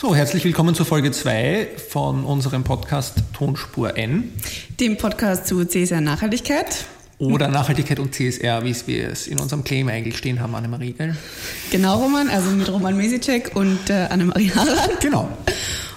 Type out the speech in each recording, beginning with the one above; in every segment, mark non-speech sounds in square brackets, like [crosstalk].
So, herzlich willkommen zur Folge 2 von unserem Podcast Tonspur N. Dem Podcast zu CSR Nachhaltigkeit. Oder Nachhaltigkeit und CSR, wie wir es in unserem Claim eigentlich stehen haben, Annemarie, gell? Genau, Roman, also mit Roman Mesicek und äh, Annemarie Harlan. Genau.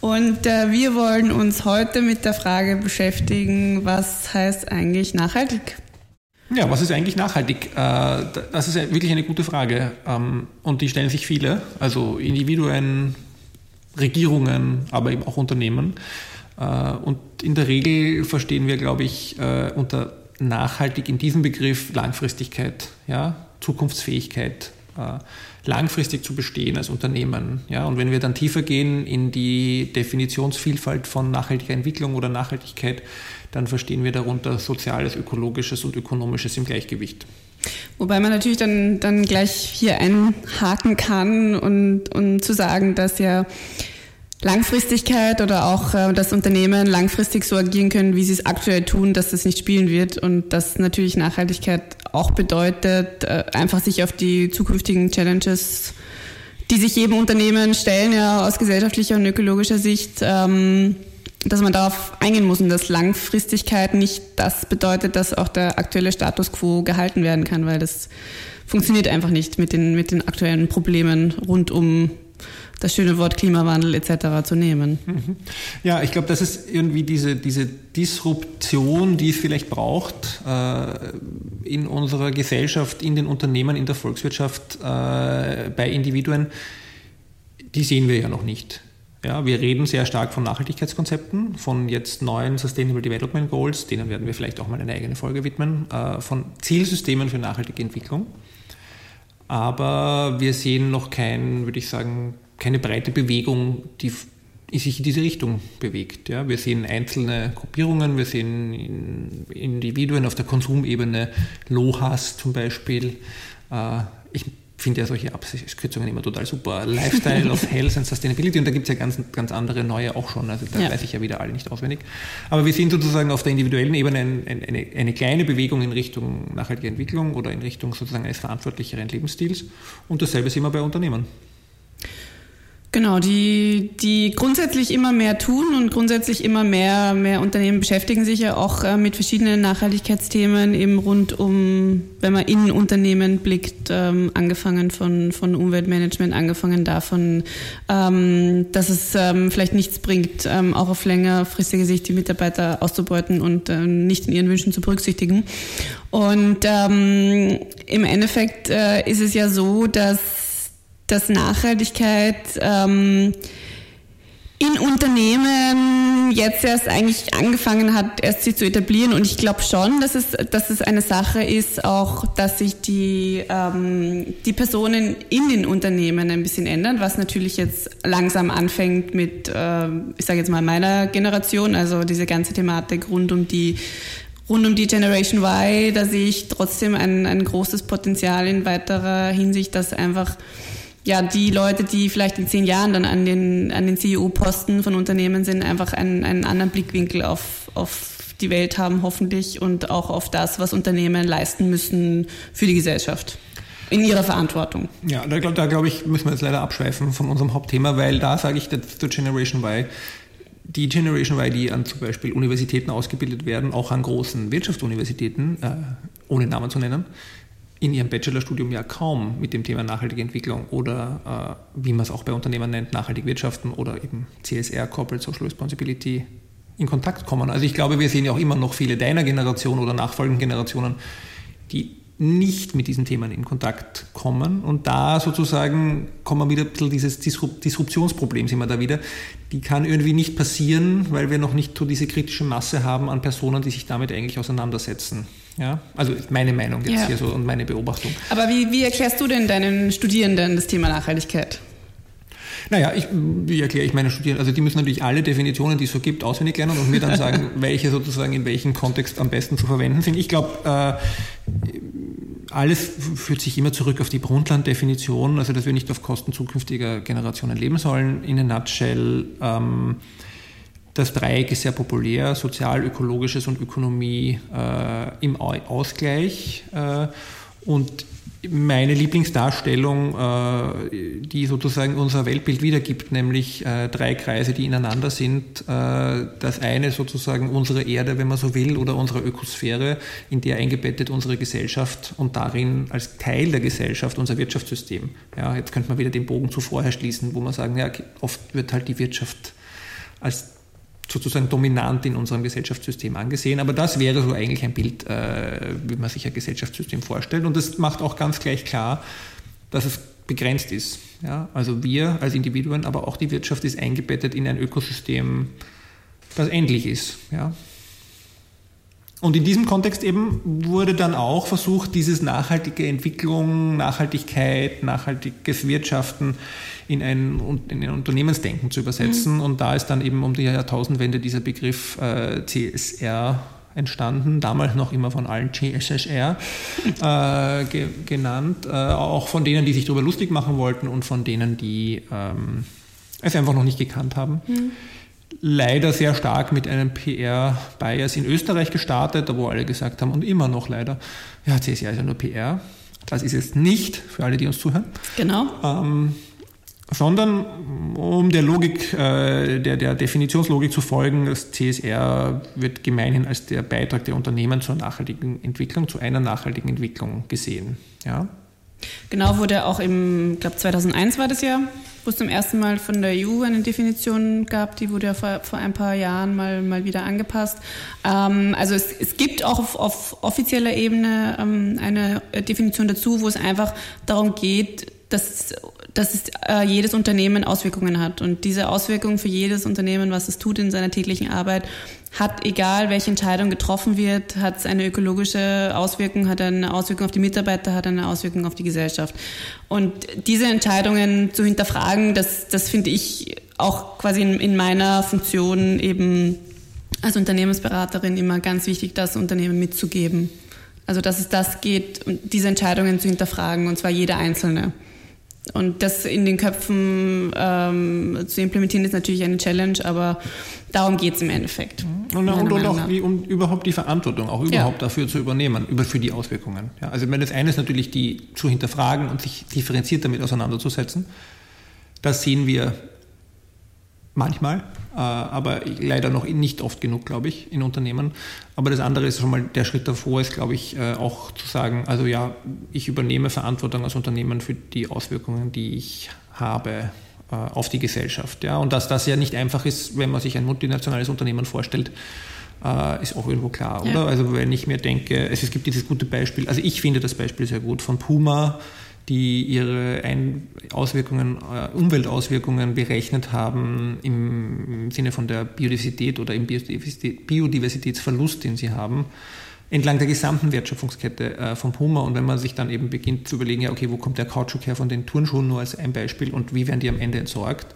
Und äh, wir wollen uns heute mit der Frage beschäftigen, was heißt eigentlich nachhaltig? Ja, was ist eigentlich nachhaltig? Äh, das ist wirklich eine gute Frage. Ähm, und die stellen sich viele, also Individuen, Regierungen, aber eben auch Unternehmen. Äh, und in der Regel verstehen wir, glaube ich, äh, unter nachhaltig in diesem Begriff Langfristigkeit, ja, Zukunftsfähigkeit, äh, langfristig zu bestehen als Unternehmen. Ja, und wenn wir dann tiefer gehen in die Definitionsvielfalt von nachhaltiger Entwicklung oder Nachhaltigkeit, dann verstehen wir darunter soziales, ökologisches und ökonomisches im Gleichgewicht. Wobei man natürlich dann, dann gleich hier einhaken kann und, und zu sagen, dass ja Langfristigkeit oder auch äh, das Unternehmen langfristig so agieren können, wie sie es aktuell tun, dass das nicht spielen wird und dass natürlich Nachhaltigkeit auch bedeutet, äh, einfach sich auf die zukünftigen Challenges, die sich jedem Unternehmen stellen, ja aus gesellschaftlicher und ökologischer Sicht, ähm, dass man darauf eingehen muss und dass Langfristigkeit nicht das bedeutet, dass auch der aktuelle Status quo gehalten werden kann, weil das funktioniert einfach nicht mit den, mit den aktuellen Problemen rund um das schöne Wort Klimawandel etc. zu nehmen. Mhm. Ja, ich glaube, das ist irgendwie diese, diese Disruption, die es vielleicht braucht äh, in unserer Gesellschaft, in den Unternehmen, in der Volkswirtschaft, äh, bei Individuen, die sehen wir ja noch nicht. Ja, wir reden sehr stark von Nachhaltigkeitskonzepten, von jetzt neuen Sustainable Development Goals, denen werden wir vielleicht auch mal eine eigene Folge widmen, äh, von Zielsystemen für nachhaltige Entwicklung. Aber wir sehen noch kein, würde ich sagen, keine breite Bewegung, die sich in diese Richtung bewegt. Ja, wir sehen einzelne Gruppierungen, wir sehen Individuen auf der Konsumebene, LOHAS zum Beispiel. Äh, ich finde ja solche Abkürzungen immer total super. Lifestyle of Health and Sustainability und da gibt es ja ganz, ganz andere neue auch schon. Also da ja. weiß ich ja wieder alle nicht auswendig. Aber wir sehen sozusagen auf der individuellen Ebene ein, ein, eine, eine kleine Bewegung in Richtung nachhaltige Entwicklung oder in Richtung sozusagen eines verantwortlicheren Lebensstils. Und dasselbe sehen wir bei Unternehmen. Genau, die, die grundsätzlich immer mehr tun und grundsätzlich immer mehr, mehr Unternehmen beschäftigen sich ja auch äh, mit verschiedenen Nachhaltigkeitsthemen eben rund um, wenn man in Unternehmen blickt, ähm, angefangen von, von Umweltmanagement, angefangen davon, ähm, dass es ähm, vielleicht nichts bringt, ähm, auch auf längerfristige Sicht die Mitarbeiter auszubeuten und äh, nicht in ihren Wünschen zu berücksichtigen. Und ähm, im Endeffekt äh, ist es ja so, dass dass Nachhaltigkeit ähm, in Unternehmen jetzt erst eigentlich angefangen hat, erst sich zu etablieren. Und ich glaube schon, dass es, dass es eine Sache ist, auch, dass sich die, ähm, die Personen in den Unternehmen ein bisschen ändern, was natürlich jetzt langsam anfängt mit, äh, ich sage jetzt mal, meiner Generation, also diese ganze Thematik rund um die rund um die Generation Y, da sehe ich trotzdem ein, ein großes Potenzial in weiterer Hinsicht, dass einfach ja, die Leute, die vielleicht in zehn Jahren dann an den, an den CEO-Posten von Unternehmen sind, einfach einen, einen anderen Blickwinkel auf, auf die Welt haben, hoffentlich, und auch auf das, was Unternehmen leisten müssen für die Gesellschaft. In ihrer Verantwortung. Ja, da, da glaube ich, müssen wir jetzt leider abschweifen von unserem Hauptthema, weil da sage ich zur Generation Y, die Generation Y, die an zum Beispiel Universitäten ausgebildet werden, auch an großen Wirtschaftsuniversitäten, äh, ohne Namen zu nennen, in ihrem Bachelorstudium ja kaum mit dem Thema nachhaltige Entwicklung oder äh, wie man es auch bei Unternehmen nennt, nachhaltig wirtschaften oder eben CSR, Corporate Social Responsibility, in Kontakt kommen. Also ich glaube, wir sehen ja auch immer noch viele deiner Generation oder nachfolgenden Generationen, die nicht mit diesen Themen in Kontakt kommen. Und da sozusagen kommen wir wieder ein bisschen dieses Disruptionsproblem, sind wir da wieder. Die kann irgendwie nicht passieren, weil wir noch nicht so diese kritische Masse haben an Personen, die sich damit eigentlich auseinandersetzen. Ja, also meine Meinung jetzt ja. hier so und meine Beobachtung. Aber wie, wie erklärst du denn deinen Studierenden das Thema Nachhaltigkeit? Naja, ich, wie erkläre ich meinen Studierenden? Also die müssen natürlich alle Definitionen, die es so gibt, auswendig lernen und mir dann sagen, [laughs] welche sozusagen in welchem Kontext am besten zu verwenden sind. Ich glaube, äh, alles führt sich immer zurück auf die Brundtland-Definition, also dass wir nicht auf Kosten zukünftiger Generationen leben sollen. In a nutshell, ähm, das Dreieck ist sehr populär, sozial, ökologisches und Ökonomie äh, im Ausgleich. Äh, Und meine Lieblingsdarstellung, äh, die sozusagen unser Weltbild wiedergibt, nämlich äh, drei Kreise, die ineinander sind. Äh, das eine sozusagen unsere Erde, wenn man so will, oder unsere Ökosphäre, in der eingebettet unsere Gesellschaft und darin als Teil der Gesellschaft unser Wirtschaftssystem. Ja, jetzt könnte man wieder den Bogen zu vorher schließen, wo man sagen, ja, oft wird halt die Wirtschaft als sozusagen dominant in unserem Gesellschaftssystem angesehen. Aber das wäre so eigentlich ein Bild, äh, wie man sich ein Gesellschaftssystem vorstellt. Und das macht auch ganz gleich klar, dass es begrenzt ist. Ja? Also wir als Individuen, aber auch die Wirtschaft ist eingebettet in ein Ökosystem, das endlich ist. Ja? Und in diesem Kontext eben wurde dann auch versucht, dieses nachhaltige Entwicklung, Nachhaltigkeit, nachhaltiges Wirtschaften in ein, in ein Unternehmensdenken zu übersetzen. Mhm. Und da ist dann eben um die Jahrtausendwende dieser Begriff äh, CSR entstanden, damals noch immer von allen CSSR [laughs] äh, ge genannt, äh, auch von denen, die sich darüber lustig machen wollten und von denen, die ähm, es einfach noch nicht gekannt haben. Mhm leider sehr stark mit einem PR-Bias in Österreich gestartet, wo alle gesagt haben und immer noch leider, ja, CSR ist ja nur PR. Das ist es nicht, für alle, die uns zuhören. Genau. Ähm, sondern um der Logik, äh, der, der Definitionslogik zu folgen, das CSR wird gemeinhin als der Beitrag der Unternehmen zur nachhaltigen Entwicklung, zu einer nachhaltigen Entwicklung gesehen. Ja? Genau, wurde auch im, glaube 2001 war das ja, wo es zum ersten Mal von der EU eine Definition gab, die wurde ja vor, vor ein paar Jahren mal, mal wieder angepasst. Ähm, also es, es gibt auch auf, auf offizieller Ebene ähm, eine Definition dazu, wo es einfach darum geht, dass, dass es, äh, jedes Unternehmen Auswirkungen hat. Und diese Auswirkungen für jedes Unternehmen, was es tut in seiner täglichen Arbeit, hat, egal welche Entscheidung getroffen wird, hat es eine ökologische Auswirkung, hat eine Auswirkung auf die Mitarbeiter, hat eine Auswirkung auf die Gesellschaft. Und diese Entscheidungen zu hinterfragen, das, das finde ich auch quasi in, in meiner Funktion eben als Unternehmensberaterin immer ganz wichtig, das Unternehmen mitzugeben. Also dass es das geht, diese Entscheidungen zu hinterfragen, und zwar jede einzelne. Und das in den Köpfen ähm, zu implementieren, ist natürlich eine Challenge, aber darum geht es im Endeffekt. Mhm. Und, und, und auch die, um überhaupt die Verantwortung auch überhaupt ja. dafür zu übernehmen, über, für die Auswirkungen. Ja, also ich meine, das eine ist natürlich, die zu hinterfragen und sich differenziert damit auseinanderzusetzen. Das sehen wir manchmal, aber leider noch nicht oft genug, glaube ich, in Unternehmen. Aber das andere ist schon mal der Schritt davor, ist, glaube ich, äh, auch zu sagen, also ja, ich übernehme Verantwortung als Unternehmen für die Auswirkungen, die ich habe äh, auf die Gesellschaft. Ja? Und dass das ja nicht einfach ist, wenn man sich ein multinationales Unternehmen vorstellt, ist auch irgendwo klar, oder? Ja. Also wenn ich mir denke, es gibt dieses gute Beispiel, also ich finde das Beispiel sehr gut von Puma, die ihre Ein Auswirkungen, äh, Umweltauswirkungen berechnet haben im, Sinne von der Biodiversität oder im Biodiversitätsverlust, den sie haben, entlang der gesamten Wertschöpfungskette äh, von Puma. Und wenn man sich dann eben beginnt zu überlegen, ja, okay, wo kommt der Kautschuk her von den Turnschuhen, nur als ein Beispiel, und wie werden die am Ende entsorgt,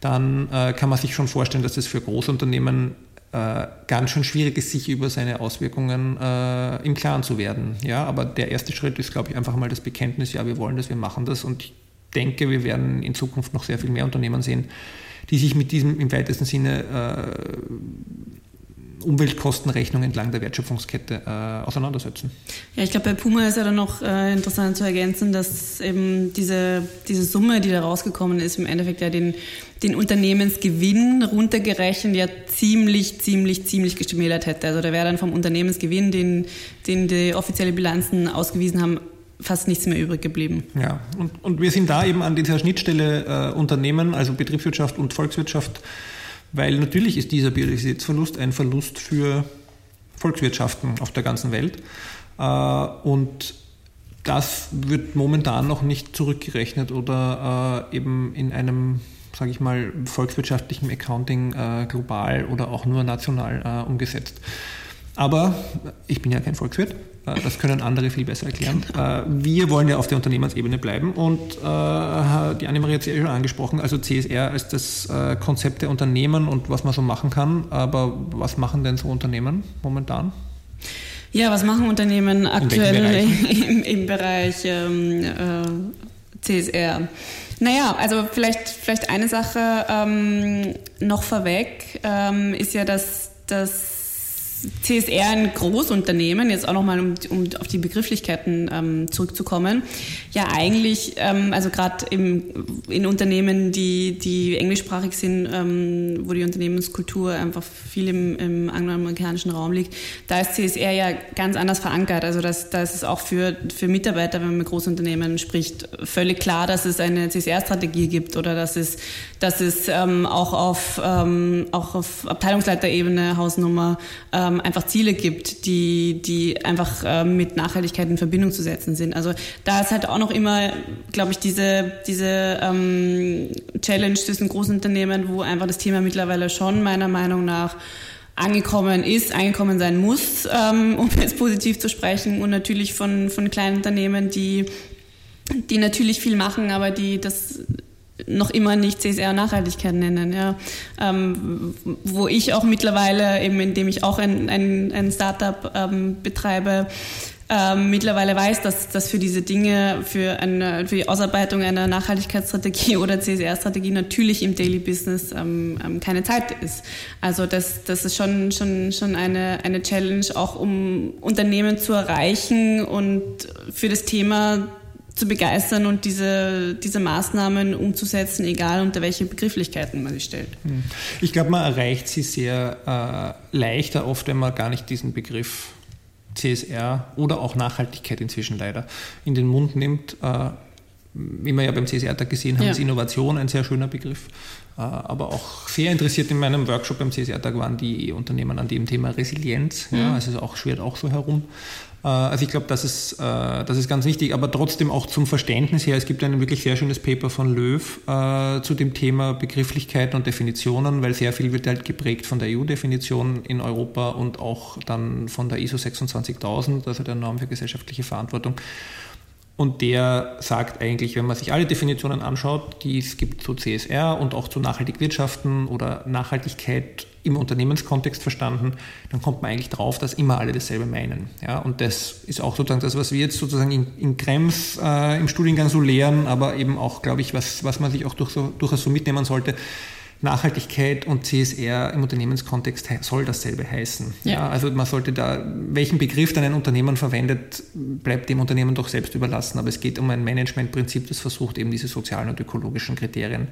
dann äh, kann man sich schon vorstellen, dass das für Großunternehmen äh, ganz schön schwierig ist, sich über seine Auswirkungen äh, im Klaren zu werden. Ja, aber der erste Schritt ist, glaube ich, einfach mal das Bekenntnis, ja, wir wollen das, wir machen das und ich denke, wir werden in Zukunft noch sehr viel mehr Unternehmen sehen, die sich mit diesem im weitesten Sinne äh, Umweltkostenrechnung entlang der Wertschöpfungskette äh, auseinandersetzen. Ja, ich glaube, bei Puma ist ja dann noch äh, interessant zu ergänzen, dass eben diese, diese Summe, die da rausgekommen ist, im Endeffekt ja den, den Unternehmensgewinn runtergerechnet ja ziemlich, ziemlich, ziemlich geschmälert hätte. Also da wäre dann vom Unternehmensgewinn, den, den die offizielle Bilanzen ausgewiesen haben, fast nichts mehr übrig geblieben. Ja, und, und wir sind da eben an dieser Schnittstelle äh, Unternehmen, also Betriebswirtschaft und Volkswirtschaft, weil natürlich ist dieser Biodiversitätsverlust ein Verlust für Volkswirtschaften auf der ganzen Welt. Äh, und das wird momentan noch nicht zurückgerechnet oder äh, eben in einem, sage ich mal, volkswirtschaftlichen Accounting äh, global oder auch nur national umgesetzt. Aber ich bin ja kein Volkswirt, das können andere viel besser erklären. Äh, wir wollen ja auf der Unternehmensebene bleiben und äh, die Annemarie hat es ja schon angesprochen, also CSR als das Konzept der Unternehmen und was man so machen kann. Aber was machen denn so Unternehmen momentan? Ja, was machen Unternehmen aktuell [laughs] im, im, Bereich ähm, äh, CSR? Naja, also vielleicht, vielleicht eine Sache ähm, noch vorweg ähm, ist ja, dass, dass CSR ein Großunternehmen, jetzt auch nochmal, um, um auf die Begrifflichkeiten ähm, zurückzukommen, ja eigentlich, ähm, also gerade in Unternehmen, die, die englischsprachig sind, ähm, wo die Unternehmenskultur einfach viel im, im angloamerikanischen Raum liegt, da ist CSR ja ganz anders verankert. Also das, da ist auch für, für Mitarbeiter, wenn man mit Großunternehmen spricht, völlig klar, dass es eine CSR-Strategie gibt oder dass es, dass es ähm, auch, auf, ähm, auch auf Abteilungsleiterebene, Hausnummer, ähm, einfach Ziele gibt, die, die einfach ähm, mit Nachhaltigkeit in Verbindung zu setzen sind. Also da ist halt auch noch immer, glaube ich, diese, diese ähm, Challenge zwischen großen Unternehmen, wo einfach das Thema mittlerweile schon meiner Meinung nach angekommen ist, angekommen sein muss, ähm, um [laughs] jetzt positiv zu sprechen und natürlich von, von kleinen Unternehmen, die, die natürlich viel machen, aber die das noch immer nicht CSR Nachhaltigkeit nennen. Ja. Ähm, wo ich auch mittlerweile, eben indem ich auch ein, ein, ein Startup ähm, betreibe, ähm, mittlerweile weiß, dass, dass für diese Dinge, für, eine, für die Ausarbeitung einer Nachhaltigkeitsstrategie [laughs] oder CSR-Strategie natürlich im Daily Business ähm, ähm, keine Zeit ist. Also das, das ist schon, schon, schon eine, eine Challenge, auch um Unternehmen zu erreichen und für das Thema zu begeistern und diese, diese Maßnahmen umzusetzen, egal unter welche Begrifflichkeiten man sie stellt. Hm. Ich glaube, man erreicht sie sehr äh, leichter oft, wenn man gar nicht diesen Begriff CSR oder auch Nachhaltigkeit inzwischen leider in den Mund nimmt. Äh, wie wir ja beim CSR-Tag gesehen haben, ja. ist Innovation ein sehr schöner Begriff. Äh, aber auch sehr interessiert in meinem Workshop beim CSR-Tag waren die Unternehmen an dem Thema Resilienz. Mhm. Ja, also auch schwert auch so herum. Äh, also ich glaube, das ist, äh, das ist ganz wichtig, aber trotzdem auch zum Verständnis her. Es gibt ein wirklich sehr schönes Paper von Löw zu dem Thema Begrifflichkeiten und Definitionen, weil sehr viel wird halt geprägt von der EU-Definition in Europa und auch dann von der ISO 26000, also der Norm für gesellschaftliche Verantwortung. Und der sagt eigentlich, wenn man sich alle Definitionen anschaut, die es gibt zu CSR und auch zu nachhaltig wirtschaften oder Nachhaltigkeit im Unternehmenskontext verstanden, dann kommt man eigentlich drauf, dass immer alle dasselbe meinen. Ja, und das ist auch sozusagen das, was wir jetzt sozusagen in, in Krems äh, im Studiengang so lehren, aber eben auch, glaube ich, was, was man sich auch durch so, durchaus so mitnehmen sollte Nachhaltigkeit und CSR im Unternehmenskontext soll dasselbe heißen. Ja. ja. also man sollte da, welchen Begriff dann ein Unternehmen verwendet, bleibt dem Unternehmen doch selbst überlassen. Aber es geht um ein Managementprinzip, das versucht eben diese sozialen und ökologischen Kriterien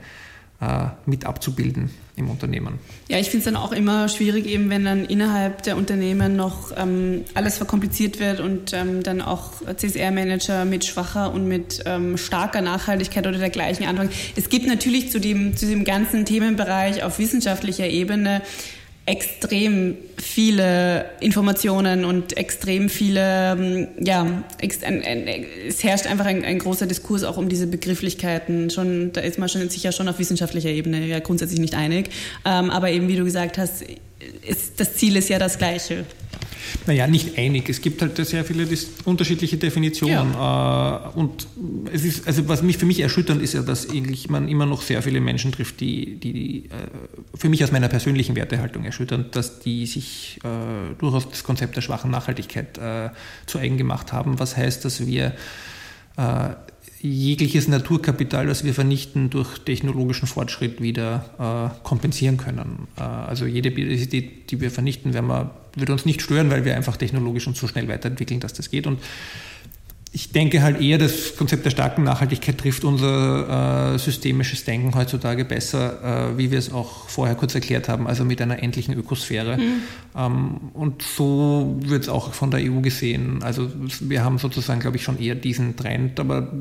mit abzubilden im Unternehmen. Ja, ich finde es dann auch immer schwierig, eben wenn dann innerhalb der Unternehmen noch ähm, alles verkompliziert wird und ähm, dann auch CSR-Manager mit schwacher und mit ähm, starker Nachhaltigkeit oder dergleichen anfangen. Es gibt natürlich zu dem, zu dem ganzen Themenbereich auf wissenschaftlicher Ebene extrem viele Informationen und extrem viele, ähm, ja, es herrscht einfach ein, ein, großer Diskurs auch um diese Begrifflichkeiten. Schon, da ist man schon sicher schon auf wissenschaftlicher Ebene ja grundsätzlich nicht einig. Ähm, aber eben, wie du gesagt hast, ist, das Ziel ist ja das gleiche. Naja, nicht einig. Es gibt halt sehr viele unterschiedliche Definitionen. Ja. Äh, und es ist, also was mich für mich erschütternd ist ja, dass man immer noch sehr viele Menschen trifft, die, die äh, für mich aus meiner persönlichen Wertehaltung erschütternd, dass die sich äh, durchaus das Konzept der schwachen Nachhaltigkeit äh, zu eigen gemacht haben. Was heißt, dass wir äh, jegliches Naturkapital, das wir vernichten, durch technologischen Fortschritt wieder äh, kompensieren können. Äh, also jede Biodiversität, die wir vernichten, wir, wird uns nicht stören, weil wir einfach technologisch uns so schnell weiterentwickeln, dass das geht. Und ich denke halt eher, das Konzept der starken Nachhaltigkeit trifft unser äh, systemisches Denken heutzutage besser, äh, wie wir es auch vorher kurz erklärt haben, also mit einer endlichen Ökosphäre. Mhm. Ähm, und so wird es auch von der EU gesehen. Also wir haben sozusagen, glaube ich, schon eher diesen Trend, aber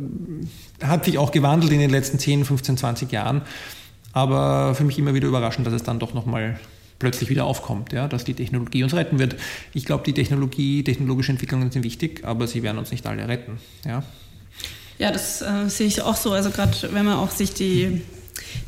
hat sich auch gewandelt in den letzten 10, 15, 20 Jahren. Aber für mich immer wieder überraschend, dass es dann doch nochmal plötzlich wieder aufkommt, ja, dass die Technologie uns retten wird. Ich glaube, die Technologie, technologische Entwicklungen sind wichtig, aber sie werden uns nicht alle retten. Ja, ja das äh, sehe ich auch so. Also gerade wenn man auch sich die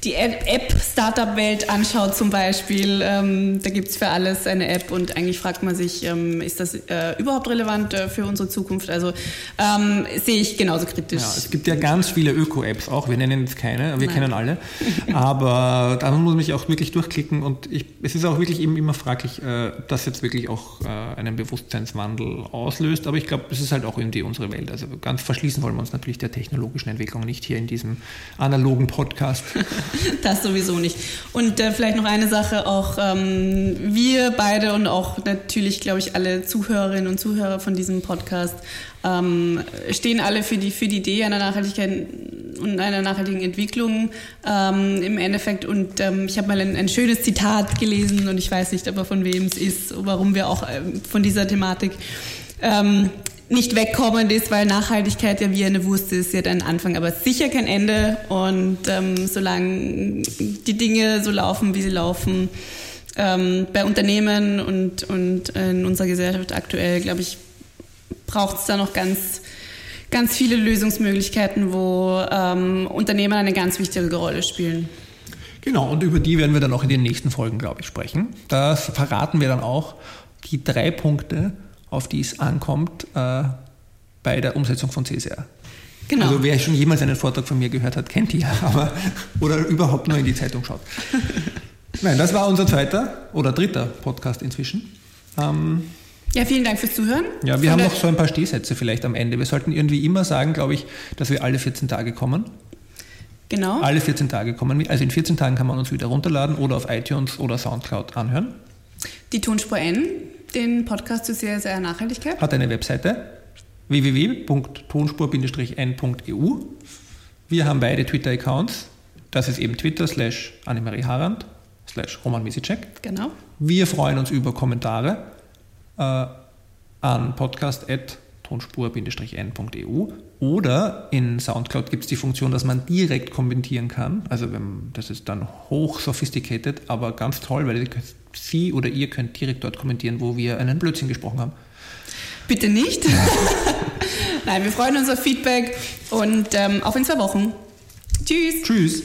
die App-Startup-Welt anschaut zum Beispiel, ähm, da gibt es für alles eine App und eigentlich fragt man sich, ähm, ist das äh, überhaupt relevant äh, für unsere Zukunft? Also ähm, sehe ich genauso kritisch. Ja, es gibt ja ganz viele Öko-Apps auch, wir nennen jetzt keine, wir Nein. kennen alle, [laughs] aber da muss man sich auch wirklich durchklicken und ich, es ist auch wirklich eben immer fraglich, äh, dass jetzt wirklich auch äh, einen Bewusstseinswandel auslöst, aber ich glaube, das ist halt auch irgendwie unsere Welt. Also ganz verschließen wollen wir uns natürlich der technologischen Entwicklung nicht hier in diesem analogen Podcast. [laughs] [laughs] das sowieso nicht. Und äh, vielleicht noch eine Sache, auch ähm, wir beide und auch natürlich, glaube ich, alle Zuhörerinnen und Zuhörer von diesem Podcast ähm, stehen alle für die, für die Idee einer Nachhaltigkeit und einer nachhaltigen Entwicklung ähm, im Endeffekt. Und ähm, ich habe mal ein, ein, schönes Zitat gelesen und ich weiß nicht aber von wem es ist, warum wir auch ähm, von dieser Thematik ähm, nicht wegkommend ist, weil Nachhaltigkeit ja wie eine Wurst ist, hat einen Anfang, aber sicher kein Ende. Und ähm, solange die Dinge so laufen, wie sie laufen, ähm, bei Unternehmen und, und in unserer Gesellschaft aktuell, glaube ich, braucht es da noch ganz, ganz viele Lösungsmöglichkeiten, wo ähm, Unternehmen eine ganz wichtige Rolle spielen. Genau, und über die werden wir dann auch in den nächsten Folgen, glaube ich, sprechen. Das verraten wir dann auch die drei Punkte, auf die es ankommt äh, bei der Umsetzung von CSR. Genau. Also wer schon jemals einen Vortrag von mir gehört hat, kennt die ja, [laughs] aber oder überhaupt nur in die Zeitung schaut. [laughs] Nein, das war unser zweiter oder dritter Podcast inzwischen. Ähm, ja, vielen Dank fürs Zuhören. Ja, wir haben noch so ein paar Stehsätze vielleicht am Ende. Wir sollten irgendwie immer sagen, glaube ich, dass wir alle 14 Tage kommen. Genau. Alle 14 Tage kommen. Also in 14 Tagen kann man uns wieder runterladen oder auf iTunes oder Soundcloud anhören. Die Tonspur N den Podcast zu sehr, sehr Nachhaltigkeit? Hat eine Webseite www.tonspur-n.eu. Wir haben beide Twitter-Accounts. Das ist eben Twitter slash Annemarie Harand slash Roman Misicek. Genau. Wir freuen uns über Kommentare äh, an podcast.tonspur-n.eu oder in Soundcloud gibt es die Funktion, dass man direkt kommentieren kann. Also wenn, das ist dann hoch sophisticated, aber ganz toll, weil Sie oder ihr könnt direkt dort kommentieren, wo wir einen Blödsinn gesprochen haben. Bitte nicht. [laughs] Nein, wir freuen uns auf Feedback und ähm, auf in zwei Wochen. Tschüss. Tschüss.